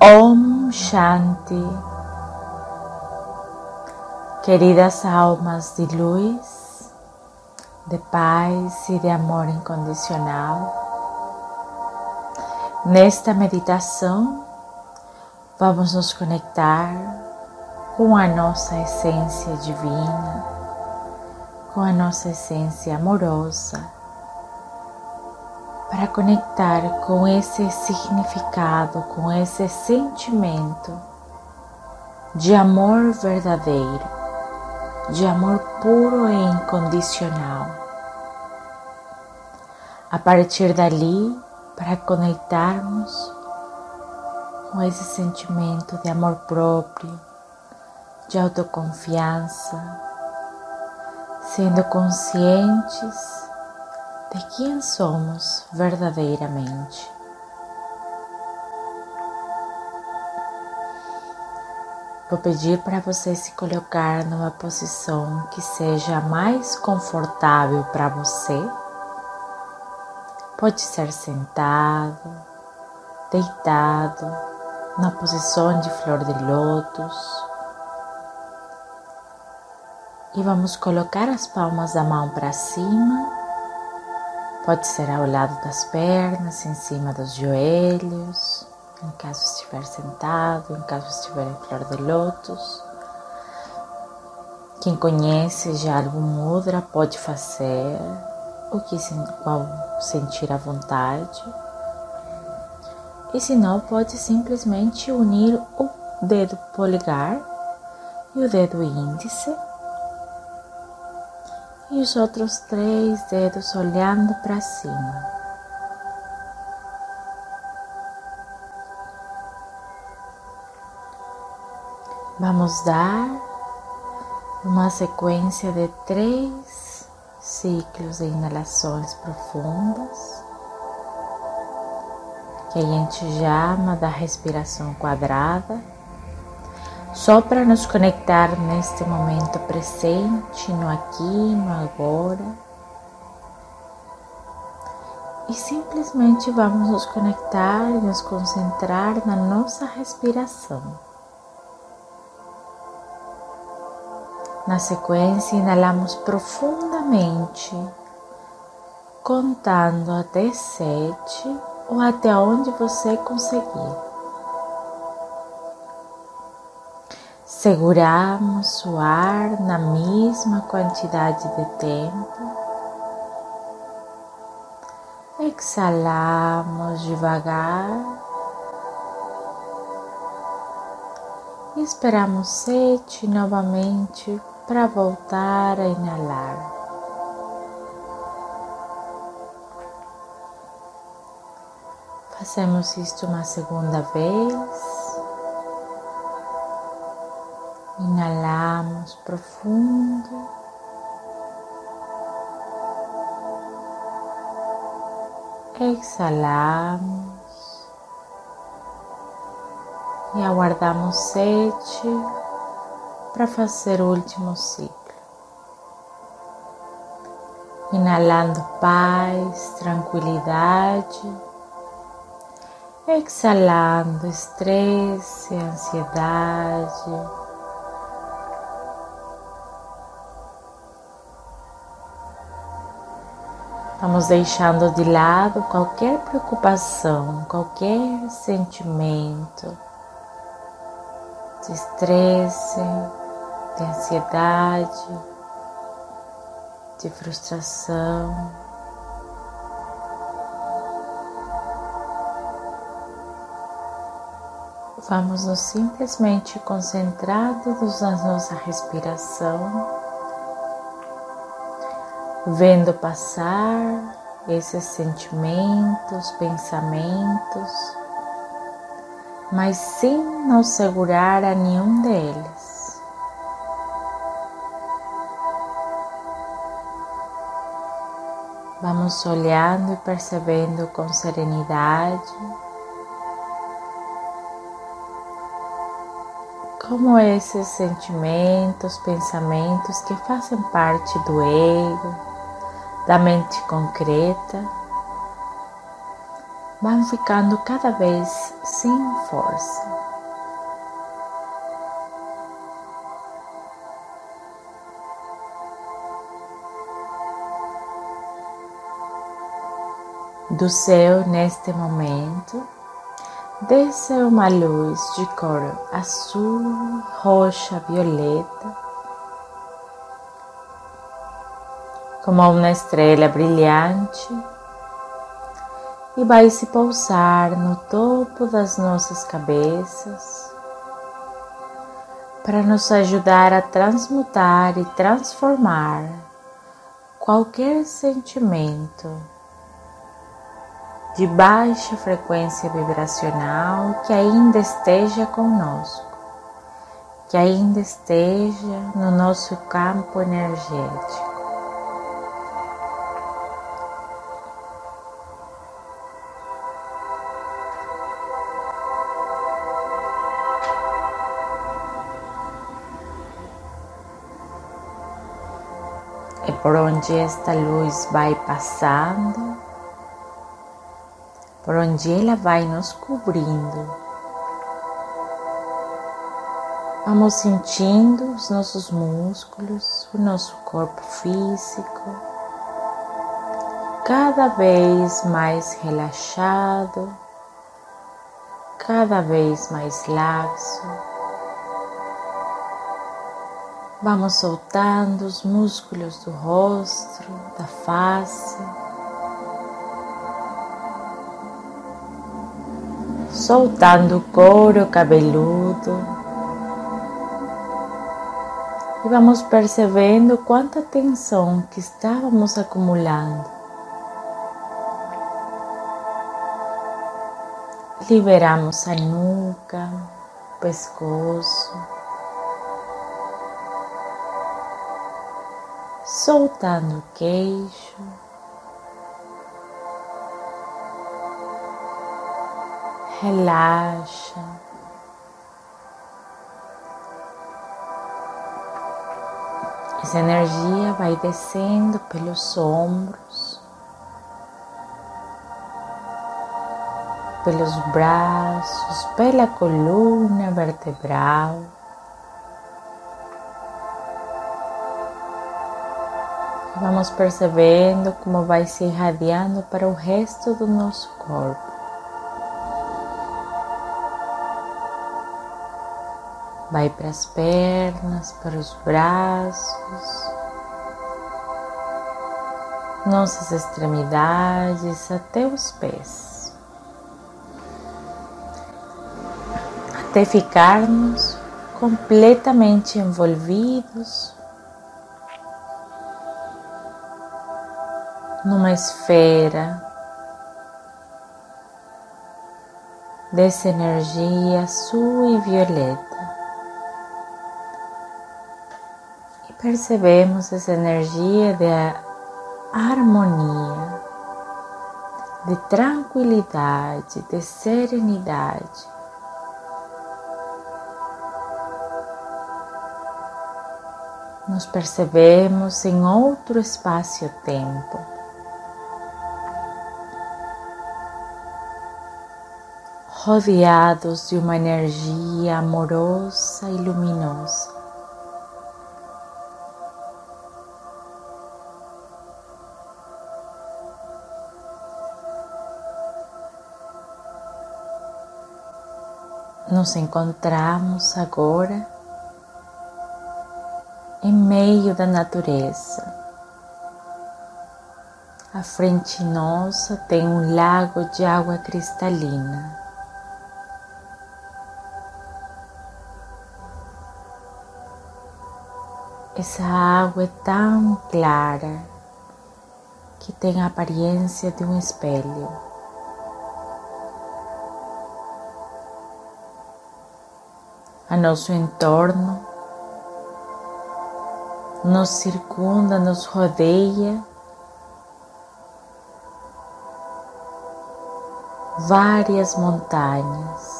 Om Shanti. Queridas almas de luz, de paz e de amor incondicional, nesta meditação vamos nos conectar com a nossa essência divina, com a nossa essência amorosa, para conectar com esse significado, com esse sentimento de amor verdadeiro de amor puro e incondicional. A partir dali, para conectarmos com esse sentimento de amor próprio, de autoconfiança, sendo conscientes de quem somos verdadeiramente. Vou pedir para você se colocar numa posição que seja mais confortável para você. Pode ser sentado, deitado, na posição de flor de lótus. E vamos colocar as palmas da mão para cima. Pode ser ao lado das pernas, em cima dos joelhos em caso estiver sentado, em caso estiver em flor de lótus. Quem conhece já algum mudra pode fazer o que qual sentir à vontade. E se não, pode simplesmente unir o dedo polegar e o dedo índice e os outros três dedos olhando para cima. Vamos dar uma sequência de três ciclos de inalações profundas, que a gente chama da respiração quadrada, só para nos conectar neste momento presente, no aqui, no agora. E simplesmente vamos nos conectar e nos concentrar na nossa respiração. Na sequência, inalamos profundamente, contando até sete ou até onde você conseguir. Seguramos o ar na mesma quantidade de tempo. Exalamos devagar. Esperamos sete novamente para voltar a inalar. Fazemos isto uma segunda vez. Profundo. Exalamos e aguardamos sete para fazer o último ciclo. Inalando paz, tranquilidade, exalando estresse, ansiedade. Vamos deixando de lado qualquer preocupação, qualquer sentimento de estresse, de ansiedade, de frustração. Vamos nos simplesmente concentrados na nossa respiração, vendo passar esses sentimentos, pensamentos, mas sem nos segurar a nenhum deles. Vamos olhando e percebendo com serenidade como esses sentimentos, pensamentos que fazem parte do ego, da mente concreta, vão ficando cada vez sem força. Do céu, neste momento, desce uma luz de cor azul, roxa, violeta, como uma estrela brilhante, e vai se pousar no topo das nossas cabeças para nos ajudar a transmutar e transformar qualquer sentimento de baixa frequência vibracional que ainda esteja conosco, que ainda esteja no nosso campo energético. Por onde esta luz vai passando por onde ela vai nos cobrindo. Vamos sentindo os nossos músculos, o nosso corpo físico, cada vez mais relaxado, cada vez mais laxo. Vamos soltando os músculos do rosto, da face. soltando o couro cabeludo. E vamos percebendo quanta tensão que estávamos acumulando. Liberamos a nuca, o pescoço. Soltando o queixo. relaxa. Essa energia vai descendo pelos ombros, pelos braços, pela coluna vertebral. Vamos percebendo como vai se irradiando para o resto do nosso corpo. vai para as pernas, para os braços, nossas extremidades até os pés, até ficarmos completamente envolvidos numa esfera dessa energia azul e violeta. percebemos essa energia de harmonia, de tranquilidade, de serenidade. Nos percebemos em outro espaço-tempo. Rodeados de uma energia amorosa e luminosa. nos encontramos agora em meio da natureza. À frente nossa tem um lago de água cristalina. Essa água é tão clara que tem a aparência de um espelho. a nosso entorno, nos circunda, nos rodeia. Várias montanhas,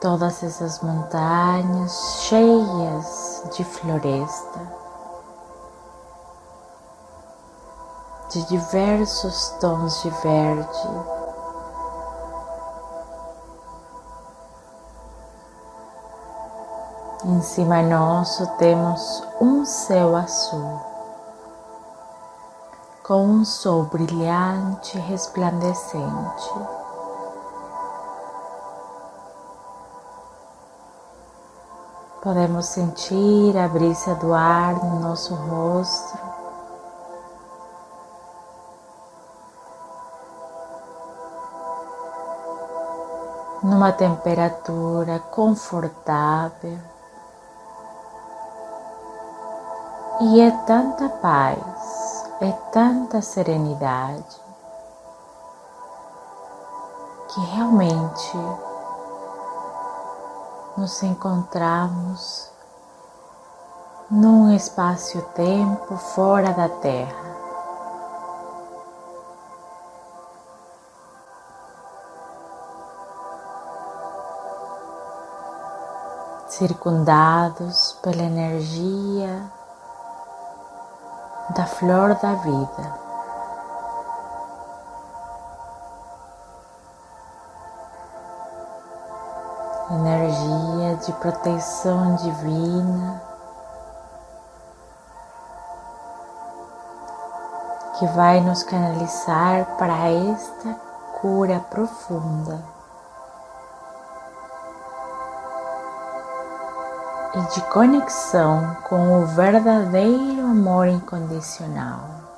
todas essas montanhas cheias de floresta, de diversos tons de verde. Em cima nosso temos um céu azul, com um sol brilhante e resplandecente. Podemos sentir a brisa do ar no nosso rosto. Numa temperatura confortável. E é tanta paz, é tanta serenidade que realmente nos encontramos num espaço-tempo fora da Terra. Circundados pela energia da flor da vida. De proteção divina que vai nos canalizar para esta cura profunda e de conexão com o verdadeiro amor incondicional.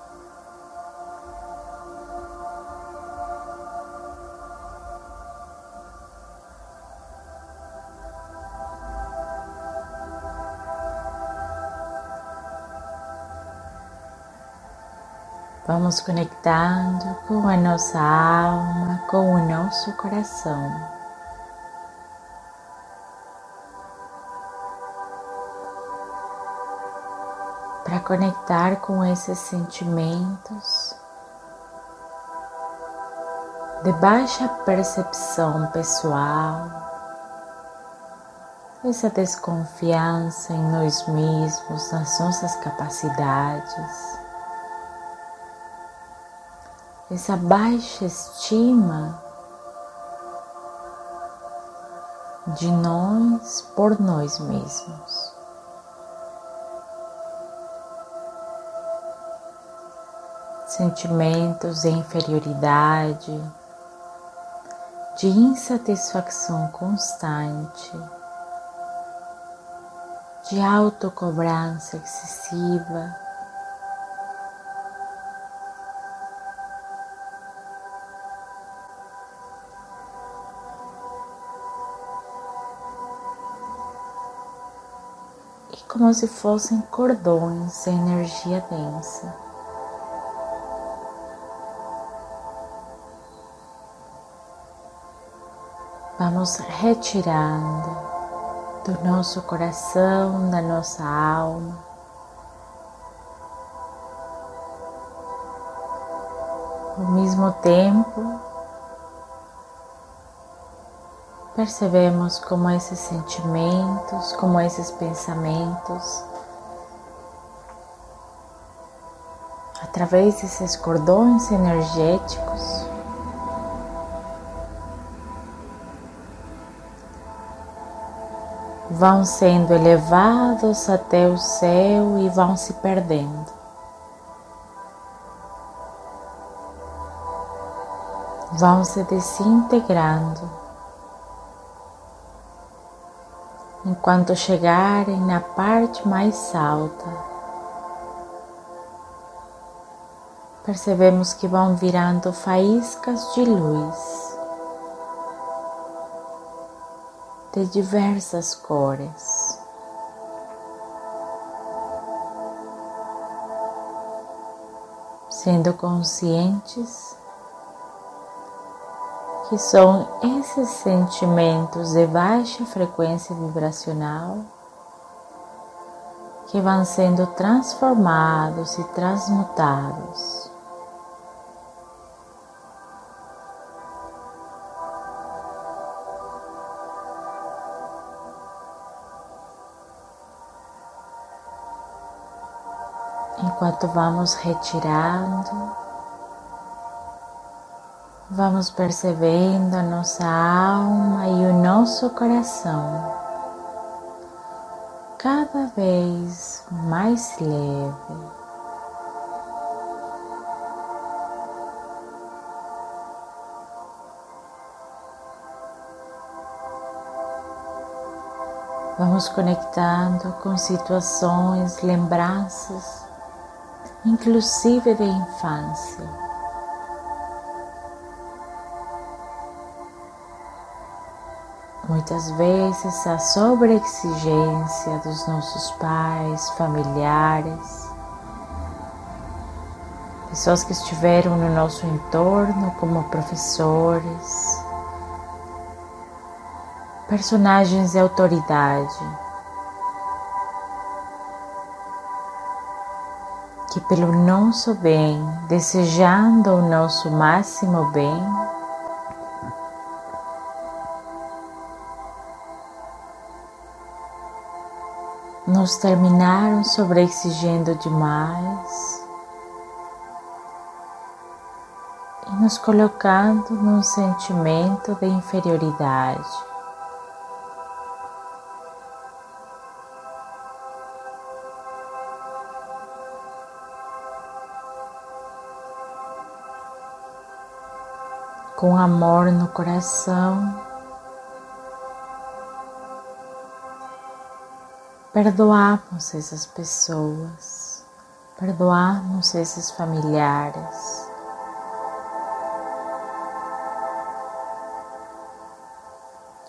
Vamos conectando com a nossa alma, com o nosso coração. Para conectar com esses sentimentos de baixa percepção pessoal, essa desconfiança em nós mesmos, nas nossas capacidades essa baixa estima de nós por nós mesmos. Sentimentos de inferioridade, de insatisfação constante, de autocobrança excessiva como se fossem cordões de energia densa. Vamos retirando do nosso coração, da nossa alma. Ao mesmo tempo, percebemos como esses sentimentos, como esses pensamentos, através desses cordões energéticos, vão sendo elevados até o céu e vão se perdendo. Vão se desintegrando. Enquanto chegarem na parte mais alta. Percebemos que vão virando faíscas de luz de diversas cores. Sendo conscientes que são esses sentimentos de baixa frequência vibracional que vão sendo transformados e transmutados. Enquanto vamos retirando Vamos percebendo a nossa alma e o nosso coração cada vez mais leve. Vamos conectando com situações, lembranças, inclusive da infância. Muitas vezes a sobreexigência dos nossos pais, familiares, pessoas que estiveram no nosso entorno como professores, personagens de autoridade que, pelo nosso bem, desejando o nosso máximo bem, nos terminaram sobreexigindo demais e nos colocando num sentimento de inferioridade. com amor no coração. Perdoamos essas pessoas, perdoamos esses familiares.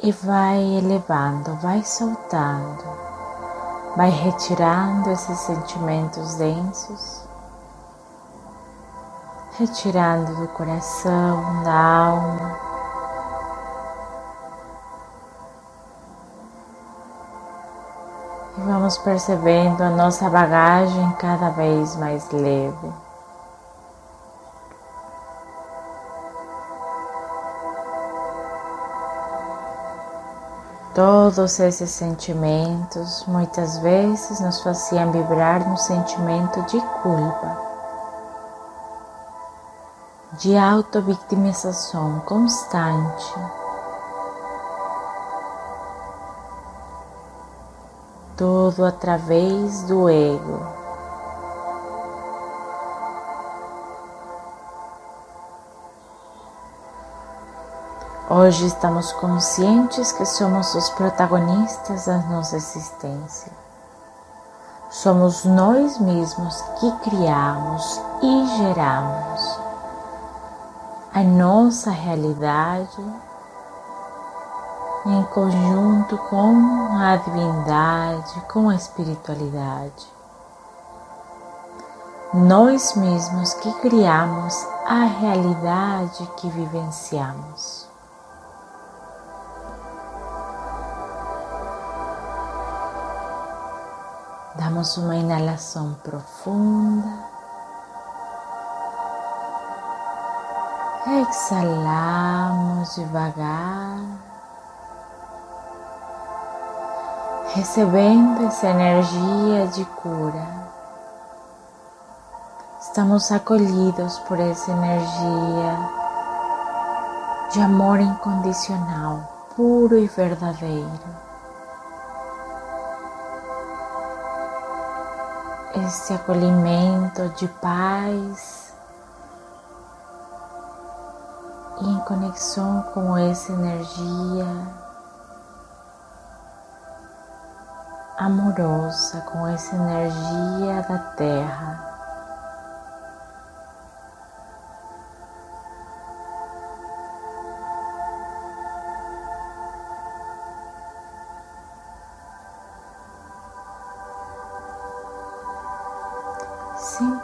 E vai elevando, vai soltando, vai retirando esses sentimentos densos retirando do coração, da alma. Vamos percebendo a nossa bagagem cada vez mais leve. Todos esses sentimentos muitas vezes nos faziam vibrar no sentimento de culpa de auto-vitimização constante. Tudo através do ego. Hoje estamos conscientes que somos os protagonistas da nossa existência. Somos nós mesmos que criamos e geramos a nossa realidade em conjunto com a divindade, com a espiritualidade. Nós mesmos que criamos a realidade que vivenciamos. Damos uma inalação profunda. Exalamos devagar, recebendo essa energia de cura. Estamos acolhidos por essa energia de amor incondicional, puro e verdadeiro. Esse acolhimento de paz e em conexão com essa energia amorosa, com essa energia da Terra.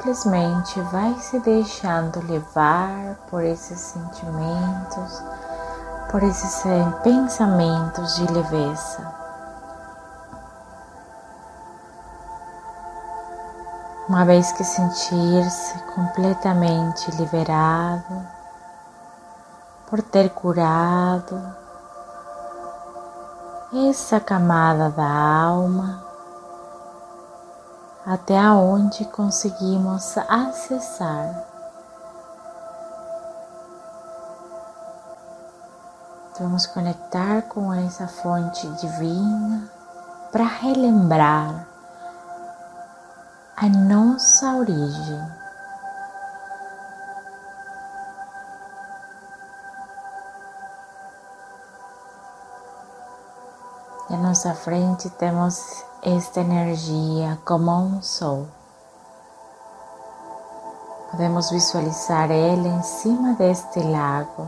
simplesmente vai se deixando levar por esses sentimentos, por esses pensamentos de leveza. Uma vez que sentir-se completamente liberado, por ter curado essa camada da alma, até aonde conseguimos acessar. Vamos conectar com essa fonte divina para relembrar a nossa origem. E à nossa frente temos esta energia como um sol. Podemos visualizar ele em cima deste lago.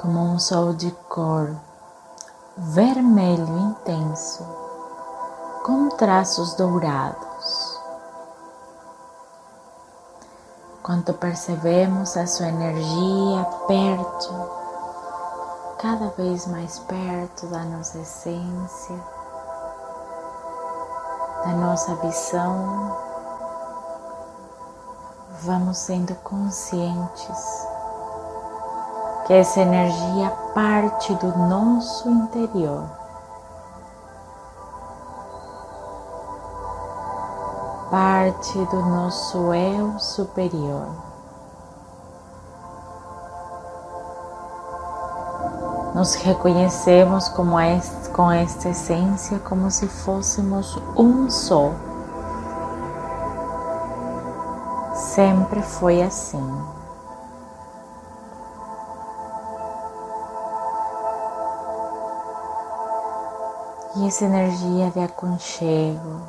Como um sol de cor vermelho intenso, com traços dourados. Quando percebemos a sua energia perto, cada vez mais perto da nossa essência, da nossa visão, vamos sendo conscientes essa energia parte do nosso interior. Parte do nosso eu superior. Nos reconhecemos como este, com esta essência como se fôssemos um só. Sempre foi assim. E essa energia de aconchego,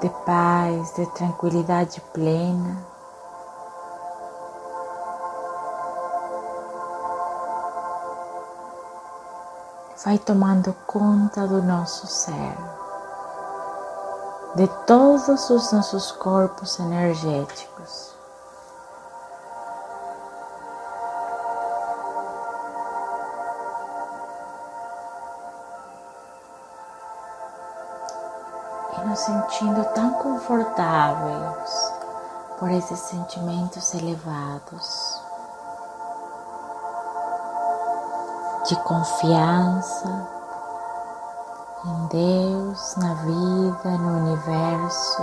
de paz, de tranquilidade plena, vai tomando conta do nosso ser, de todos os nossos corpos energéticos. Sentindo tão confortáveis por esses sentimentos elevados de confiança em Deus, na vida, no universo.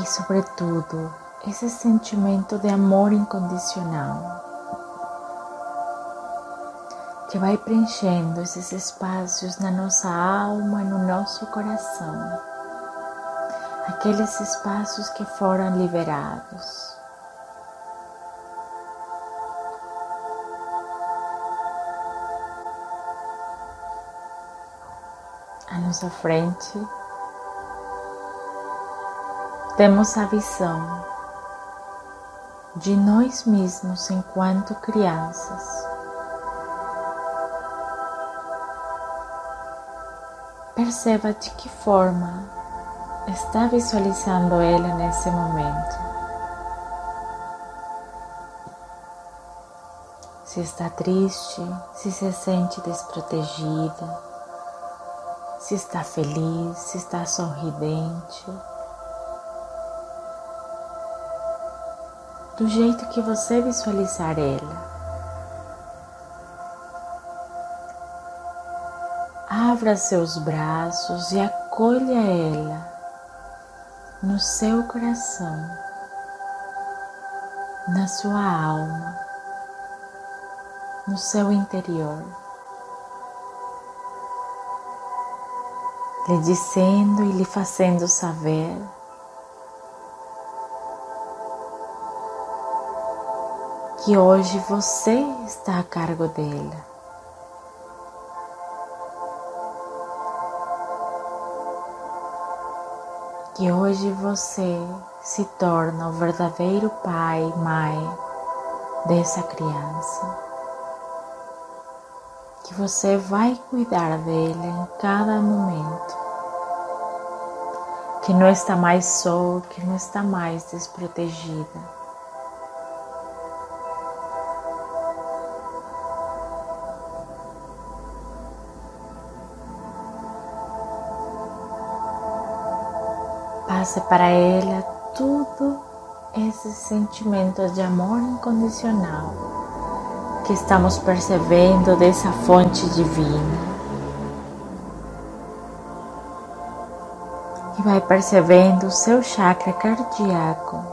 E, sobretudo, esse sentimento de amor incondicional que vai preenchendo esses espaços na nossa alma, no nosso coração, aqueles espaços que foram liberados. À nossa frente, temos a visão de nós mesmos enquanto crianças. Perceba de que forma está visualizando ele nesse momento. Se está triste, se se sente desprotegida, se está feliz, se está sorridente. Do jeito que você visualizar ela. Abra seus braços e acolha ela no seu coração, na sua alma, no seu interior. Lhe dizendo e lhe fazendo saber que hoje você está a cargo dela. Que hoje você se torna o verdadeiro pai, mãe dessa criança. Que você vai cuidar dela em cada momento. Que não está mais só, que não está mais desprotegida Passe para ela tudo esses sentimentos de amor incondicional que estamos percebendo dessa fonte divina. E vai percebendo o seu chakra cardíaco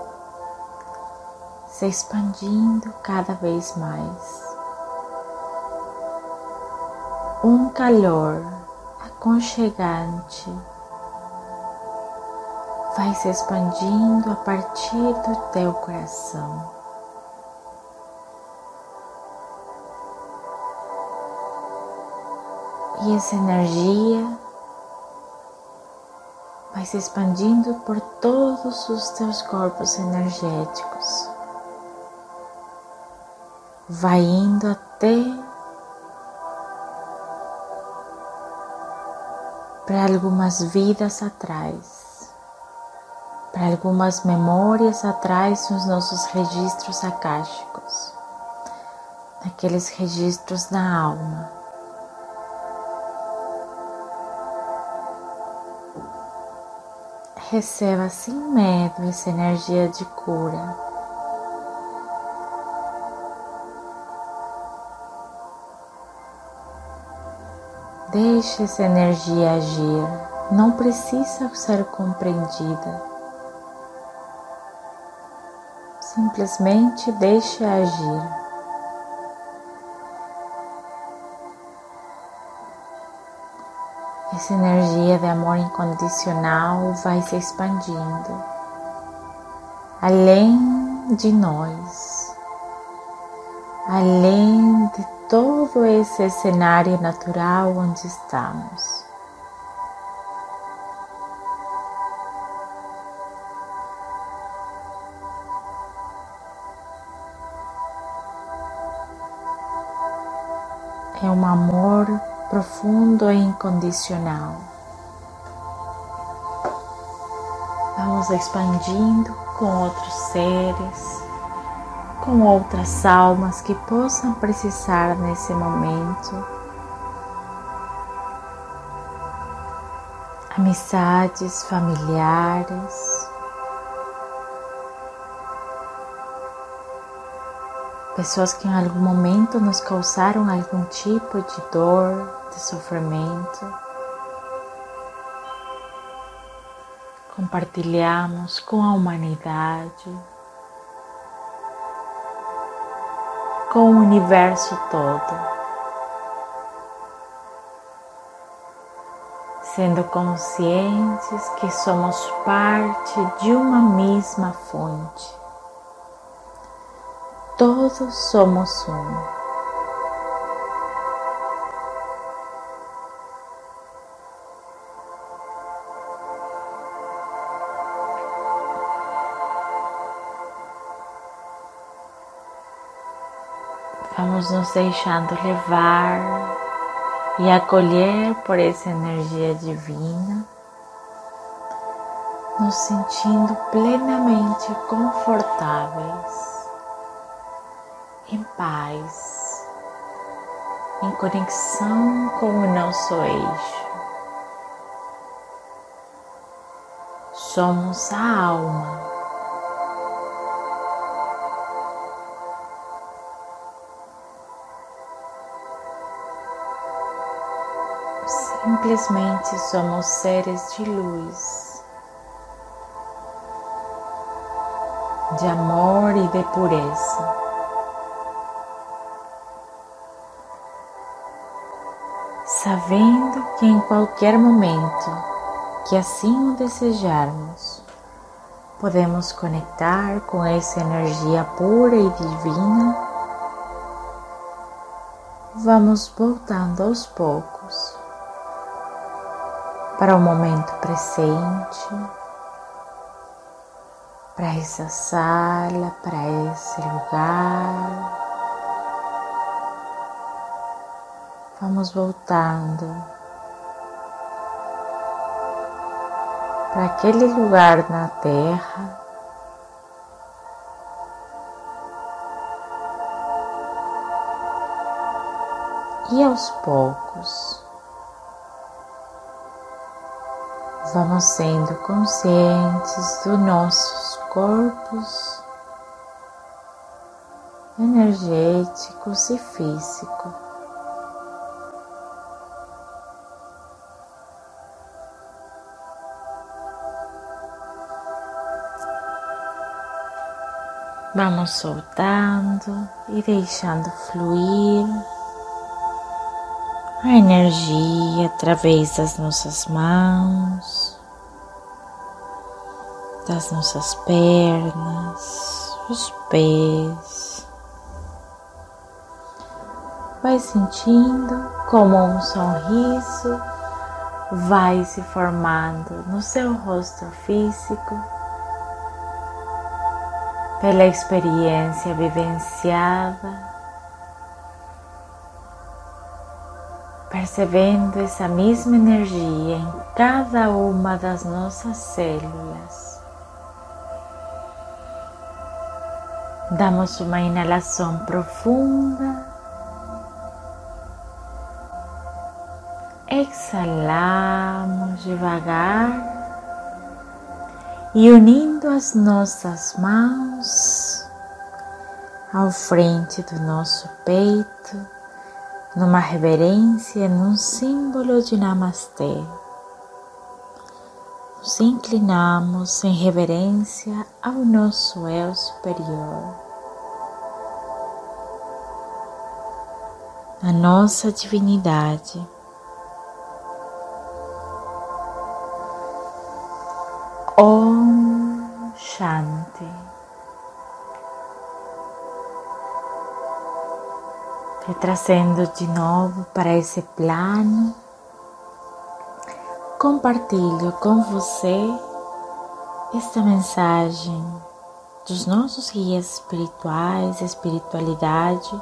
se expandindo cada vez mais. Um calor aconchegante vai se expandindo a partir do teu coração. E essa energia vai se expandindo por todos os teus corpos energéticos, vai indo até para algumas vidas atrás, para algumas memórias atrás nos nossos registros akáshicos, naqueles registros da alma. receba sem medo essa energia de cura. Deixe essa energia agir, não precisa ser compreendida. Simplesmente deixe agir. Essa energia de amor incondicional vai se expandindo além de nós, além de todo esse cenário natural onde estamos. É um amor profundo e incondicional. Vamos expandindo com outros seres, com outras almas que possam precisar nesse momento. Amizades, familiares, pessoas que em algum momento nos causaram algum tipo de dor, de sofrimento. Compartilhamos com a humanidade, com o universo todo. Sendo conscientes que somos parte de uma mesma fonte todos somos um. Vamos nos deixando levar e acolher por essa energia divina, nos sentindo plenamente confortáveis em paz, em conexão com o nosso eixo. Somos a alma. Simplesmente somos seres de luz, de amor e de pureza. Sabendo que em qualquer momento que assim o desejarmos, podemos conectar com essa energia pura e divina, vamos voltando aos poucos para o momento presente, para essa sala, para esse lugar. Vamos voltando para aquele lugar na terra. E aos poucos vamos sendo conscientes dos nossos corpos energéticos e físicos. Vamos soltando e deixando fluir a energia através das nossas mãos, das nossas pernas, os pés. Vai sentindo como um sorriso vai se formando no seu rosto físico pela experiência vivenciada, percebendo essa mesma energia em cada uma das nossas células. Damos uma inalação profunda. Exalamos devagar e unindo as nossas mãos ao frente do nosso peito, numa reverência, num símbolo de Namastê. Nos inclinamos em reverência ao nosso eu superior, a nossa divindade. Trazendo de novo para esse plano, compartilho com você esta mensagem dos nossos guias espirituais, espiritualidade,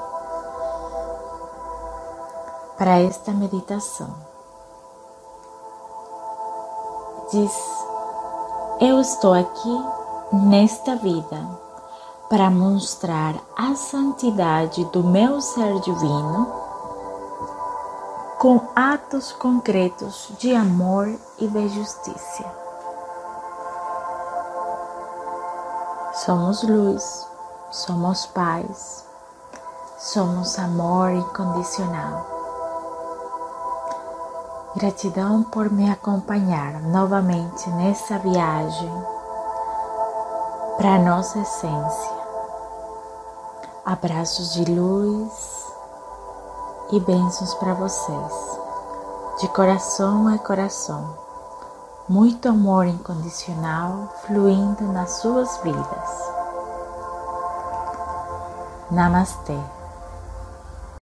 para esta meditação. Diz eu estou aqui nesta vida para mostrar a santidade do meu ser divino com atos concretos de amor e de justiça. Somos luz, somos paz, somos amor incondicional. Gratidão por me acompanhar novamente nessa viagem para a nossa essência. Abraços de luz e bênçãos para vocês, de coração a coração. Muito amor incondicional fluindo nas suas vidas. Namastê.